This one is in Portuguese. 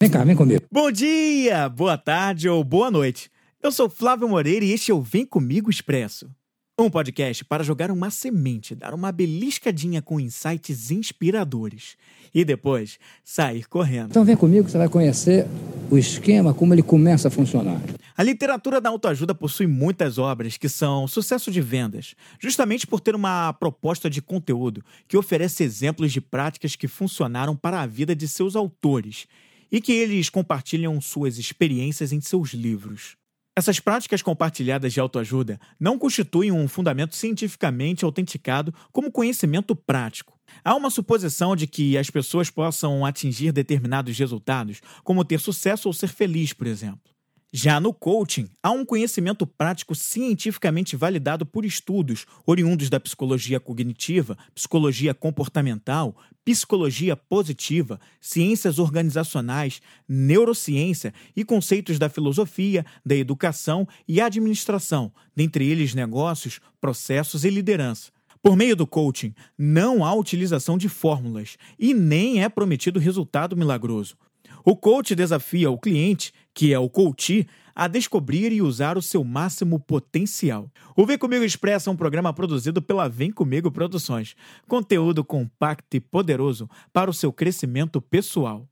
Vem cá, vem comigo. Bom dia, boa tarde ou boa noite. Eu sou Flávio Moreira e este é o Vem Comigo Expresso. Um podcast para jogar uma semente, dar uma beliscadinha com insights inspiradores e depois sair correndo. Então vem comigo que você vai conhecer o esquema, como ele começa a funcionar. A literatura da autoajuda possui muitas obras que são sucesso de vendas, justamente por ter uma proposta de conteúdo que oferece exemplos de práticas que funcionaram para a vida de seus autores e que eles compartilham suas experiências em seus livros. Essas práticas compartilhadas de autoajuda não constituem um fundamento cientificamente autenticado como conhecimento prático. Há uma suposição de que as pessoas possam atingir determinados resultados, como ter sucesso ou ser feliz, por exemplo. Já no coaching, há um conhecimento prático cientificamente validado por estudos oriundos da psicologia cognitiva, psicologia comportamental, psicologia positiva, ciências organizacionais, neurociência e conceitos da filosofia, da educação e administração, dentre eles negócios, processos e liderança. Por meio do coaching, não há utilização de fórmulas e nem é prometido resultado milagroso. O coach desafia o cliente, que é o coach, a descobrir e usar o seu máximo potencial. O Vem Comigo Expressa é um programa produzido pela Vem Comigo Produções. Conteúdo compacto e poderoso para o seu crescimento pessoal.